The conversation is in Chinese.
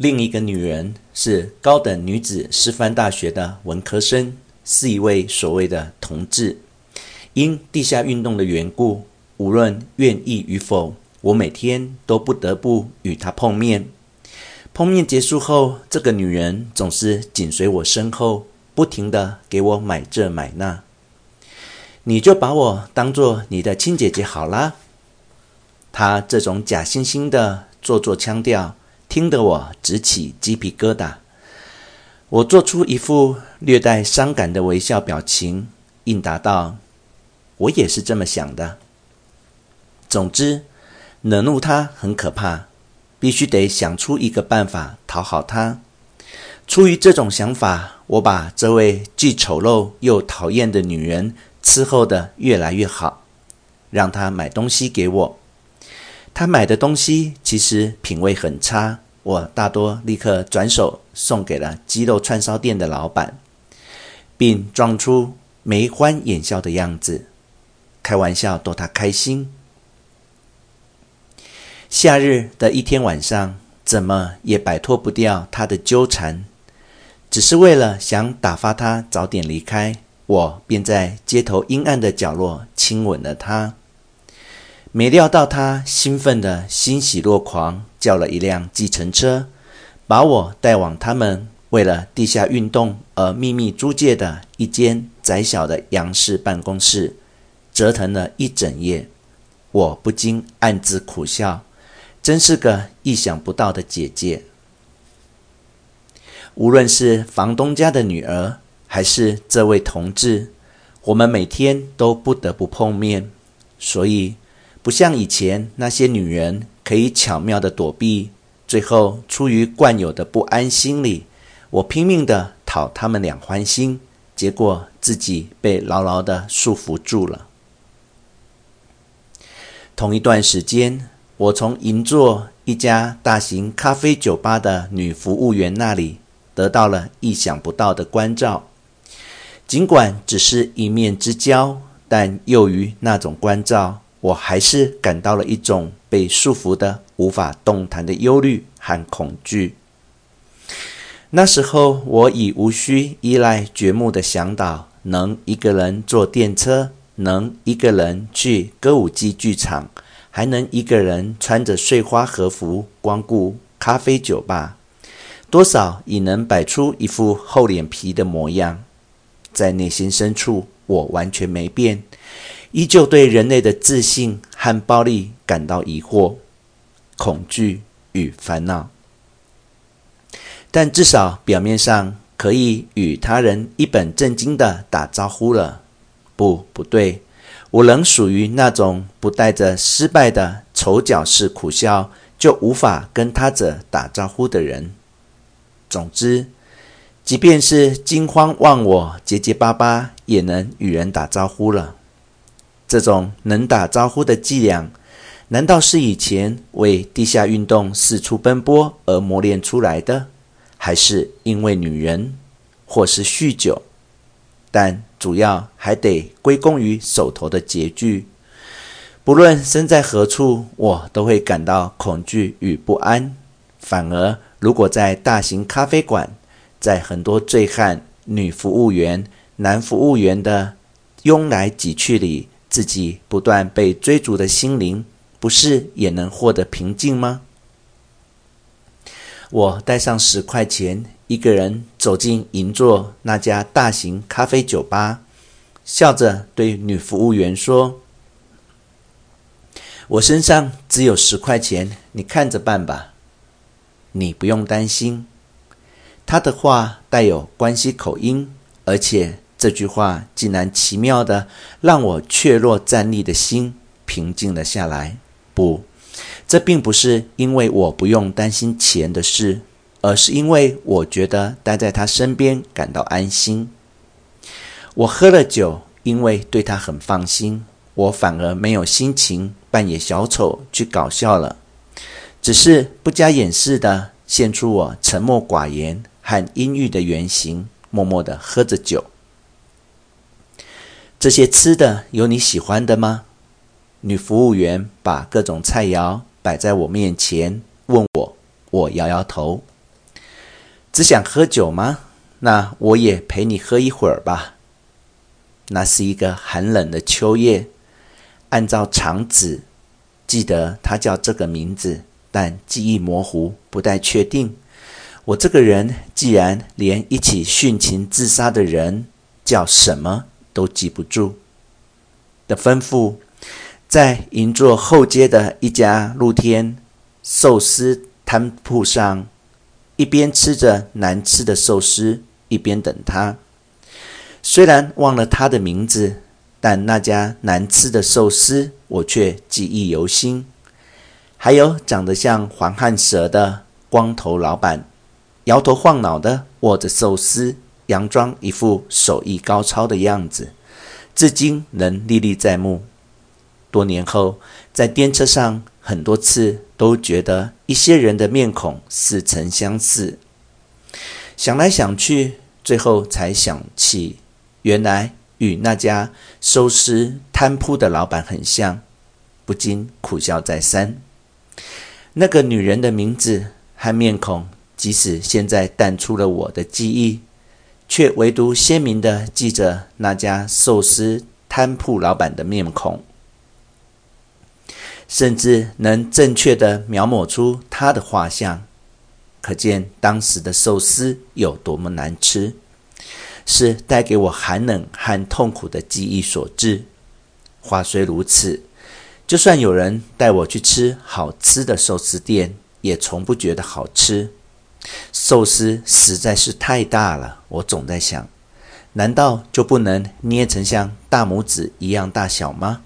另一个女人是高等女子师范大学的文科生，是一位所谓的同志。因地下运动的缘故，无论愿意与否，我每天都不得不与她碰面。碰面结束后，这个女人总是紧随我身后，不停地给我买这买那。你就把我当做你的亲姐姐好啦。她这种假惺惺的做作腔调。听得我直起鸡皮疙瘩，我做出一副略带伤感的微笑表情，应答道：“我也是这么想的。”总之，惹怒他很可怕，必须得想出一个办法讨好他。出于这种想法，我把这位既丑陋又讨厌的女人伺候得越来越好，让她买东西给我。他买的东西其实品味很差，我大多立刻转手送给了鸡肉串烧店的老板，并装出眉欢眼笑的样子，开玩笑逗他开心。夏日的一天晚上，怎么也摆脱不掉他的纠缠，只是为了想打发他早点离开，我便在街头阴暗的角落亲吻了他。没料到他兴奋得欣喜若狂，叫了一辆计程车，把我带往他们为了地下运动而秘密租借的一间窄小的洋式办公室，折腾了一整夜。我不禁暗自苦笑，真是个意想不到的姐姐。无论是房东家的女儿，还是这位同志，我们每天都不得不碰面，所以。不像以前那些女人可以巧妙的躲避，最后出于惯有的不安心理，我拼命的讨他们俩欢心，结果自己被牢牢的束缚住了。同一段时间，我从银座一家大型咖啡酒吧的女服务员那里得到了意想不到的关照，尽管只是一面之交，但由于那种关照。我还是感到了一种被束缚的无法动弹的忧虑和恐惧。那时候，我已无需依赖掘墓的向导，能一个人坐电车，能一个人去歌舞伎剧场，还能一个人穿着碎花和服光顾咖啡酒吧，多少已能摆出一副厚脸皮的模样。在内心深处，我完全没变。依旧对人类的自信和暴力感到疑惑、恐惧与烦恼，但至少表面上可以与他人一本正经的打招呼了。不，不对，我仍属于那种不带着失败的丑角式苦笑就无法跟他者打招呼的人。总之，即便是惊慌忘我、结结巴巴，也能与人打招呼了。这种能打招呼的伎俩，难道是以前为地下运动四处奔波而磨练出来的，还是因为女人，或是酗酒？但主要还得归功于手头的拮据。不论身在何处，我都会感到恐惧与不安。反而，如果在大型咖啡馆，在很多醉汉、女服务员、男服务员的拥来挤去里，自己不断被追逐的心灵，不是也能获得平静吗？我带上十块钱，一个人走进银座那家大型咖啡酒吧，笑着对女服务员说：“我身上只有十块钱，你看着办吧。你不用担心。”他的话带有关西口音，而且。这句话竟然奇妙的让我怯弱站立的心平静了下来。不，这并不是因为我不用担心钱的事，而是因为我觉得待在他身边感到安心。我喝了酒，因为对他很放心，我反而没有心情扮演小丑去搞笑了，只是不加掩饰地现出我沉默寡言和阴郁的原型，默默地喝着酒。这些吃的有你喜欢的吗？女服务员把各种菜肴摆在我面前，问我。我摇摇头。只想喝酒吗？那我也陪你喝一会儿吧。那是一个寒冷的秋夜，按照常址，记得他叫这个名字，但记忆模糊，不太确定。我这个人既然连一起殉情自杀的人叫什么都记不住的吩咐，在银座后街的一家露天寿司摊铺上，一边吃着难吃的寿司，一边等他。虽然忘了他的名字，但那家难吃的寿司我却记忆犹新。还有长得像黄汉蛇的光头老板，摇头晃脑的握着寿司，佯装一副手艺高超的样子，至今仍历历在目。多年后，在电车上，很多次都觉得一些人的面孔似曾相识。想来想去，最后才想起。原来与那家收尸摊铺的老板很像，不禁苦笑再三。那个女人的名字和面孔，即使现在淡出了我的记忆，却唯独鲜明地记着那家寿司摊铺老板的面孔，甚至能正确地描摹出他的画像，可见当时的寿司有多么难吃。是带给我寒冷和痛苦的记忆所致。话虽如此，就算有人带我去吃好吃的寿司店，也从不觉得好吃。寿司实在是太大了，我总在想，难道就不能捏成像大拇指一样大小吗？